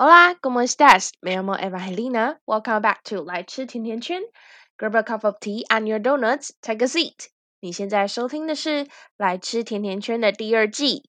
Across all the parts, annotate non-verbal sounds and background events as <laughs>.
Hola, ¿cómo estás? Me llamo Evangelina. Welcome back to 来吃甜甜圈。Grab a cup of tea and your donuts. Take a seat. 你现在收听的是《来吃甜甜圈》的第二季。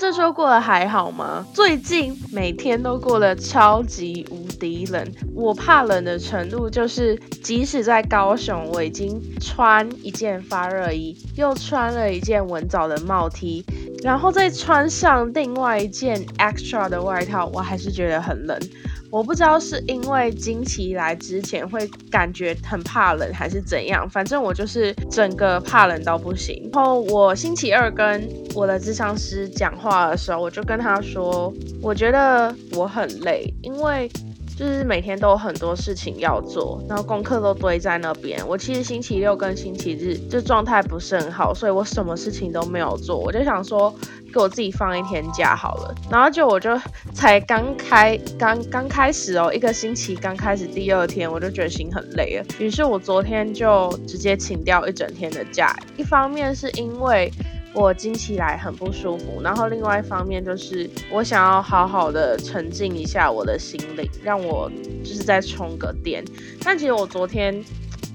这周过得还好吗？最近每天都过得超级无敌冷，我怕冷的程度就是，即使在高雄，我已经穿一件发热衣，又穿了一件文藻的帽 T，然后再穿上另外一件 extra 的外套，我还是觉得很冷。我不知道是因为经期来之前会感觉很怕冷，还是怎样。反正我就是整个怕冷到不行。然后我星期二跟我的智商师讲话的时候，我就跟他说，我觉得我很累，因为。就是每天都有很多事情要做，然后功课都堆在那边。我其实星期六跟星期日就状态不是很好，所以我什么事情都没有做。我就想说，给我自己放一天假好了。然后就我就才刚开刚刚开始哦，一个星期刚开始第二天，我就觉得心很累了。于是我昨天就直接请掉一整天的假。一方面是因为。我经起来很不舒服，然后另外一方面就是我想要好好的沉浸一下我的心灵，让我就是再充个电。但其实我昨天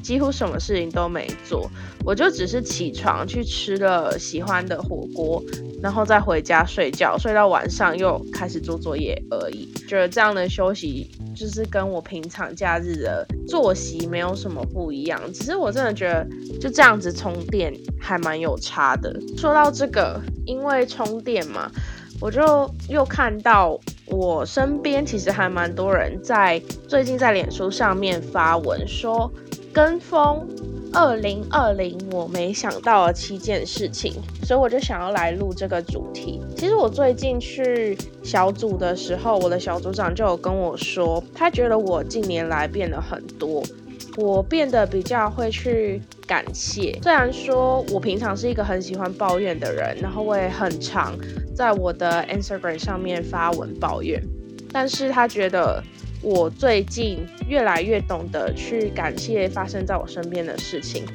几乎什么事情都没做，我就只是起床去吃了喜欢的火锅。然后再回家睡觉，睡到晚上又开始做作业而已。觉得这样的休息就是跟我平常假日的作息没有什么不一样。只是我真的觉得就这样子充电还蛮有差的。说到这个，因为充电嘛，我就又看到我身边其实还蛮多人在最近在脸书上面发文说跟风。二零二零，我没想到的七件事情，所以我就想要来录这个主题。其实我最近去小组的时候，我的小组长就有跟我说，他觉得我近年来变得很多，我变得比较会去感谢。虽然说我平常是一个很喜欢抱怨的人，然后我也很常在我的 Instagram 上面发文抱怨，但是他觉得。我最近越来越懂得去感谢发生在我身边的事情，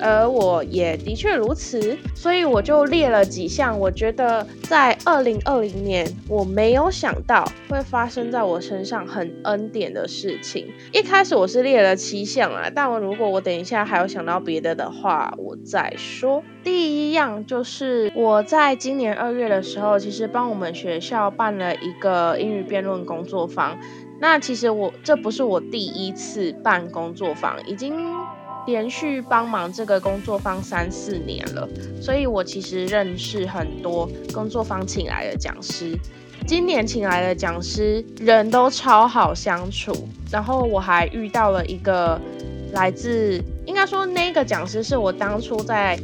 而我也的确如此，所以我就列了几项，我觉得在二零二零年我没有想到会发生在我身上很恩典的事情。一开始我是列了七项啊，但我如果我等一下还有想到别的的话，我再说。第一样就是我在今年二月的时候，其实帮我们学校办了一个英语辩论工作坊。那其实我这不是我第一次办工作坊，已经连续帮忙这个工作坊三四年了，所以我其实认识很多工作坊请来的讲师。今年请来的讲师人都超好相处，然后我还遇到了一个来自，应该说那个讲师是我当初在。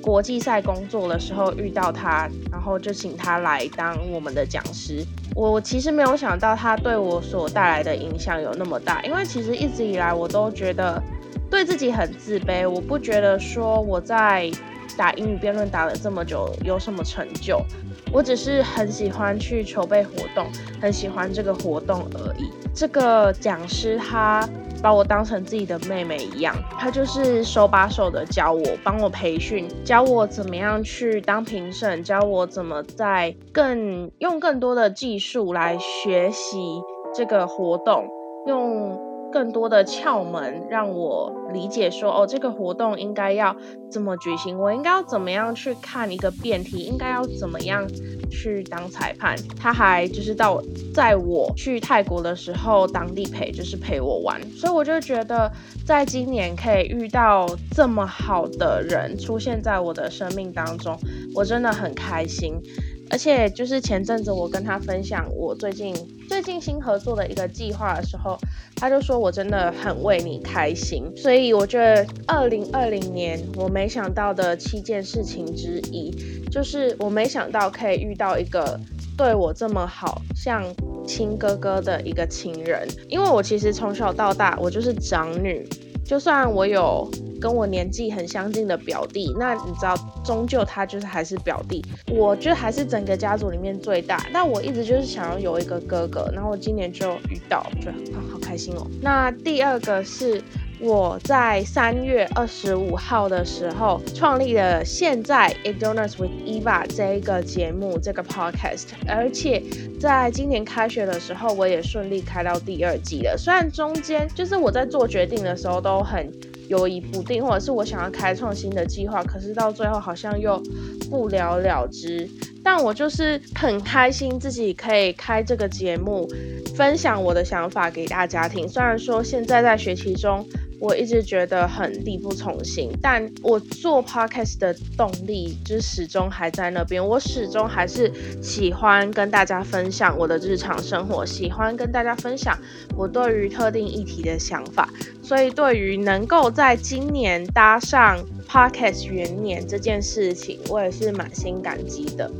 国际赛工作的时候遇到他，然后就请他来当我们的讲师。我其实没有想到他对我所带来的影响有那么大，因为其实一直以来我都觉得对自己很自卑。我不觉得说我在打英语辩论打了这么久有什么成就，我只是很喜欢去筹备活动，很喜欢这个活动而已。这个讲师他。把我当成自己的妹妹一样，他就是手把手的教我，帮我培训，教我怎么样去当评审，教我怎么在更用更多的技术来学习这个活动，用。更多的窍门让我理解说哦，这个活动应该要怎么举行？我应该要怎么样去看一个辩题？应该要怎么样去当裁判？他还就是到在我去泰国的时候，当地陪就是陪我玩，所以我就觉得在今年可以遇到这么好的人出现在我的生命当中，我真的很开心。而且就是前阵子我跟他分享我最近最近新合作的一个计划的时候，他就说我真的很为你开心。所以我觉得二零二零年我没想到的七件事情之一，就是我没想到可以遇到一个对我这么好像亲哥哥的一个亲人。因为我其实从小到大我就是长女，就算我有。跟我年纪很相近的表弟，那你知道，终究他就是还是表弟，我就还是整个家族里面最大。但我一直就是想要有一个哥哥，然后我今年就遇到，觉得啊好开心哦。那第二个是我在三月二十五号的时候创立了现在 e d o n u s with Eva 这一个节目，这个 podcast，而且在今年开学的时候，我也顺利开到第二季了。虽然中间就是我在做决定的时候都很犹疑不定，或者是我想要开创新的计划，可是到最后好像又不了了之。但我就是很开心自己可以开这个节目，分享我的想法给大家听。虽然说现在在学习中。我一直觉得很力不从心，但我做 podcast 的动力就始终还在那边。我始终还是喜欢跟大家分享我的日常生活，喜欢跟大家分享我对于特定议题的想法。所以，对于能够在今年搭上 podcast 元年这件事情，我也是满心感激的。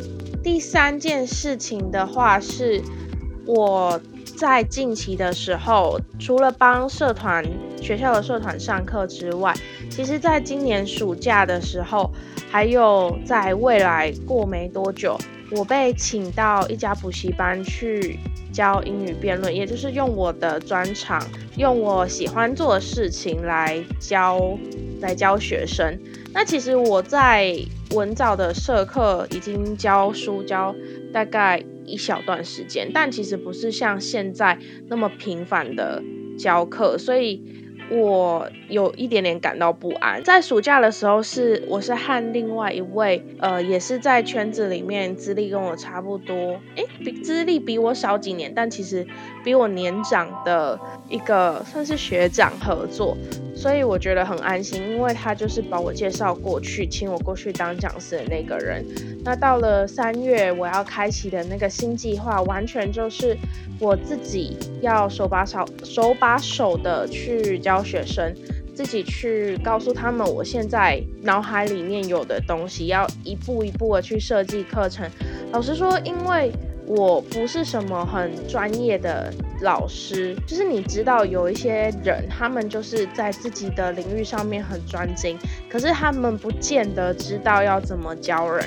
第三件事情的话是，我。在近期的时候，除了帮社团学校的社团上课之外，其实在今年暑假的时候，还有在未来过没多久，我被请到一家补习班去教英语辩论，也就是用我的专长，用我喜欢做的事情来教来教学生。那其实我在文藻的社课已经教书教大概。一小段时间，但其实不是像现在那么频繁的教课，所以我有一点点感到不安。在暑假的时候，是我是和另外一位，呃，也是在圈子里面资历跟我差不多，诶，比资历比我少几年，但其实比我年长的一个算是学长合作。所以我觉得很安心，因为他就是把我介绍过去，请我过去当讲师的那个人。那到了三月，我要开启的那个新计划，完全就是我自己要手把手、手把手的去教学生，自己去告诉他们我现在脑海里面有的东西，要一步一步的去设计课程。老实说，因为我不是什么很专业的。老师就是你知道有一些人，他们就是在自己的领域上面很专精，可是他们不见得知道要怎么教人。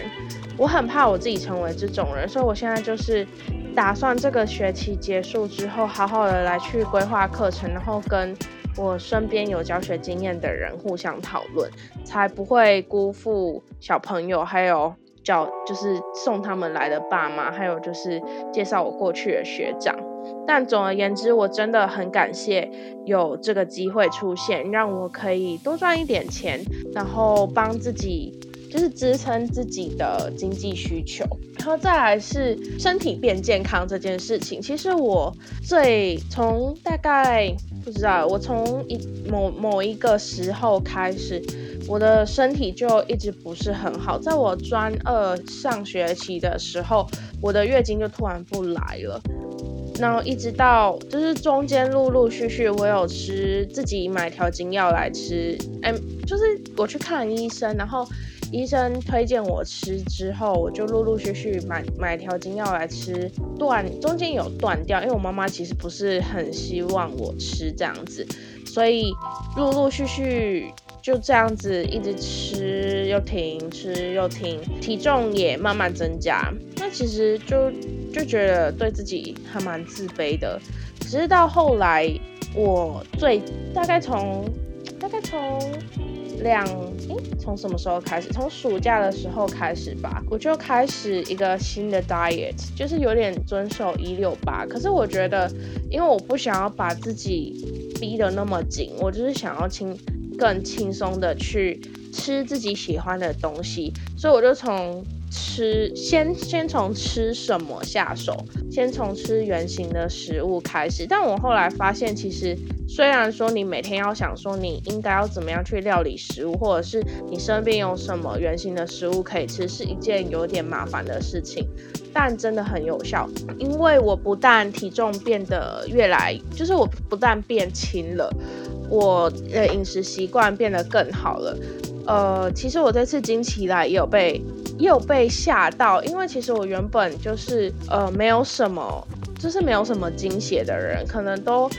我很怕我自己成为这种人，所以我现在就是打算这个学期结束之后，好好的来去规划课程，然后跟我身边有教学经验的人互相讨论，才不会辜负小朋友，还有教就是送他们来的爸妈，还有就是介绍我过去的学长。但总而言之，我真的很感谢有这个机会出现，让我可以多赚一点钱，然后帮自己就是支撑自己的经济需求。然后再来是身体变健康这件事情，其实我最从大概不知道，我从一某某一个时候开始，我的身体就一直不是很好。在我专二上学期的时候，我的月经就突然不来了。然后一直到就是中间陆陆续续，我有吃自己买调经药来吃，哎，就是我去看医生，然后医生推荐我吃之后，我就陆陆续续买买调经药来吃，断中间有断掉，因为我妈妈其实不是很希望我吃这样子，所以陆陆续续。就这样子一直吃又停，吃又停，体重也慢慢增加。那其实就就觉得对自己还蛮自卑的。只是到后来，我最大概从大概从两诶，从什么时候开始？从暑假的时候开始吧，我就开始一个新的 diet，就是有点遵守一六八。可是我觉得，因为我不想要把自己逼得那么紧，我就是想要轻。更轻松的去吃自己喜欢的东西，所以我就从吃先先从吃什么下手，先从吃圆形的食物开始。但我后来发现，其实虽然说你每天要想说你应该要怎么样去料理食物，或者是你身边有什么圆形的食物可以吃，是一件有点麻烦的事情，但真的很有效。因为我不但体重变得越来，就是我不但变轻了。我的饮食习惯变得更好了，呃，其实我这次经期来也有被也有被吓到，因为其实我原本就是呃没有什么，就是没有什么经血的人，可能都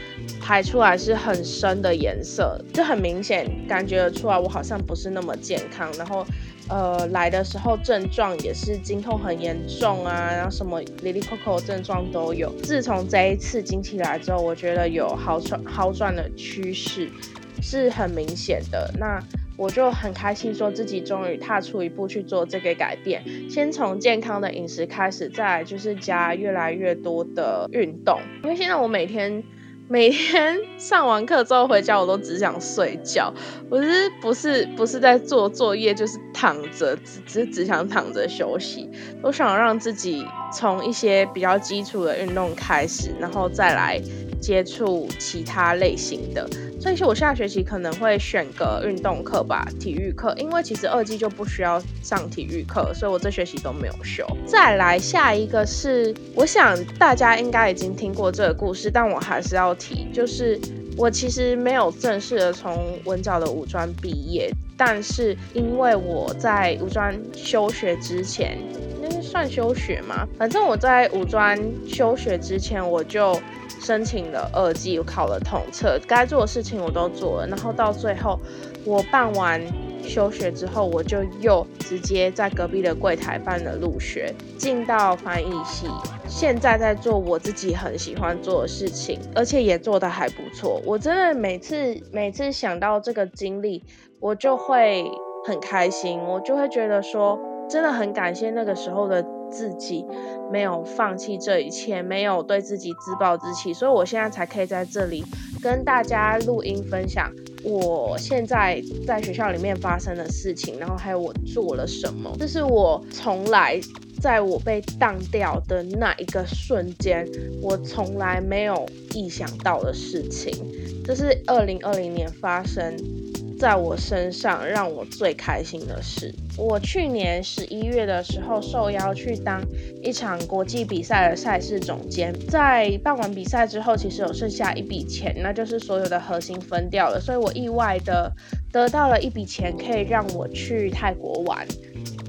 排出来是很深的颜色，就很明显感觉得出来我好像不是那么健康，然后。呃，来的时候症状也是经痛很严重啊，然后什么 Lily Coco 症状都有。自从这一次经期来之后，我觉得有好转好转的趋势。是很明显的。那我就很开心，说自己终于踏出一步去做这个改变。先从健康的饮食开始，再来就是加越来越多的运动。因为现在我每天每天 <laughs> 上完课之后回家，我都只想睡觉。我是不是不是在做作业，就是躺着，只只只想躺着休息。我想让自己从一些比较基础的运动开始，然后再来接触其他类型的。所以，我下学期可能会选个运动课吧，体育课，因为其实二季就不需要上体育课，所以我这学期都没有修。再来下一个是，我想大家应该已经听过这个故事，但我还是要提，就是我其实没有正式的从文藻的五专毕业，但是因为我在五专休学之前，那是算休学吗？反正我在五专休学之前，我就。申请了二技，我考了统测，该做的事情我都做了，然后到最后我办完休学之后，我就又直接在隔壁的柜台办了入学，进到翻译系，现在在做我自己很喜欢做的事情，而且也做得还不错。我真的每次每次想到这个经历，我就会很开心，我就会觉得说，真的很感谢那个时候的。自己没有放弃这一切，没有对自己自暴自弃，所以我现在才可以在这里跟大家录音分享我现在在学校里面发生的事情，然后还有我做了什么。这是我从来在我被当掉的那一个瞬间，我从来没有意想到的事情。这是二零二零年发生。在我身上让我最开心的事，我去年十一月的时候受邀去当一场国际比赛的赛事总监，在办完比赛之后，其实有剩下一笔钱，那就是所有的核心分掉了，所以我意外的得到了一笔钱，可以让我去泰国玩。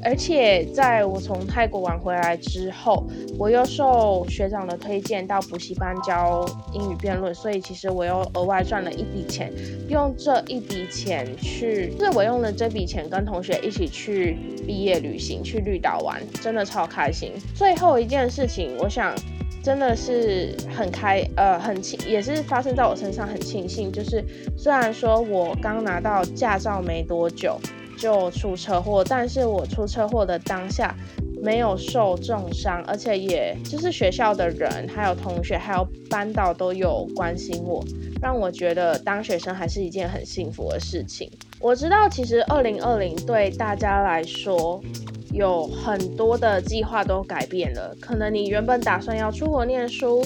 而且在我从泰国玩回来之后，我又受学长的推荐到补习班教英语辩论，所以其实我又额外赚了一笔钱，用这一笔钱去，就是我用了这笔钱跟同学一起去毕业旅行，去绿岛玩，真的超开心。最后一件事情，我想真的是很开，呃，很庆，也是发生在我身上，很庆幸，就是虽然说我刚拿到驾照没多久。就出车祸，但是我出车祸的当下没有受重伤，而且也就是学校的人、还有同学、还有班导都有关心我，让我觉得当学生还是一件很幸福的事情。我知道，其实二零二零对大家来说有很多的计划都改变了，可能你原本打算要出国念书，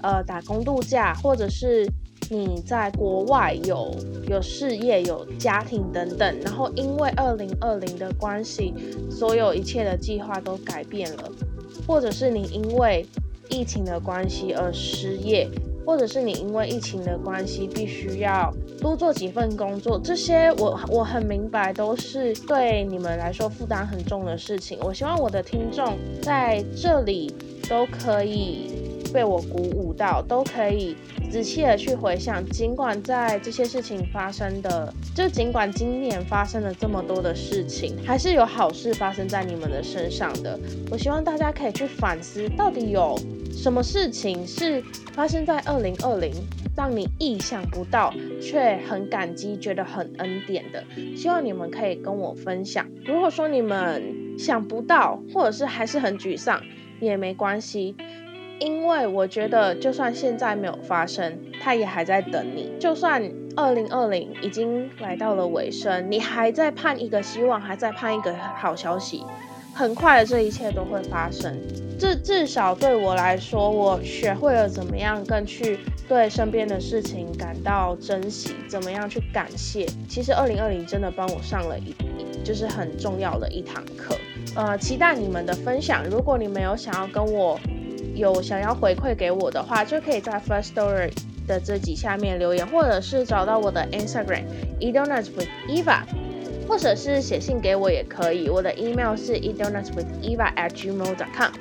呃，打工度假，或者是。你在国外有有事业、有家庭等等，然后因为二零二零的关系，所有一切的计划都改变了，或者是你因为疫情的关系而失业，或者是你因为疫情的关系必须要多做几份工作，这些我我很明白都是对你们来说负担很重的事情。我希望我的听众在这里都可以。被我鼓舞到，都可以仔细的去回想。尽管在这些事情发生的，就尽管今年发生了这么多的事情，还是有好事发生在你们的身上的。我希望大家可以去反思，到底有什么事情是发生在二零二零，让你意想不到，却很感激，觉得很恩典的。希望你们可以跟我分享。如果说你们想不到，或者是还是很沮丧，也没关系。因为我觉得，就算现在没有发生，它也还在等你。就算二零二零已经来到了尾声，你还在盼一个希望，还在盼一个好消息，很快的这一切都会发生。至至少对我来说，我学会了怎么样更去对身边的事情感到珍惜，怎么样去感谢。其实二零二零真的帮我上了一，就是很重要的一堂课。呃，期待你们的分享。如果你们有想要跟我。有想要回馈给我的话，就可以在 First Story 的这集下面留言，或者是找到我的 Instagram edonuts with Eva，或者是写信给我也可以。我的 email 是 edonuts with Eva at gmail.com。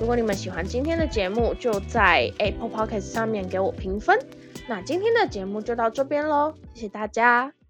如果你们喜欢今天的节目，就在 Apple Podcast 上面给我评分。那今天的节目就到这边喽，谢谢大家。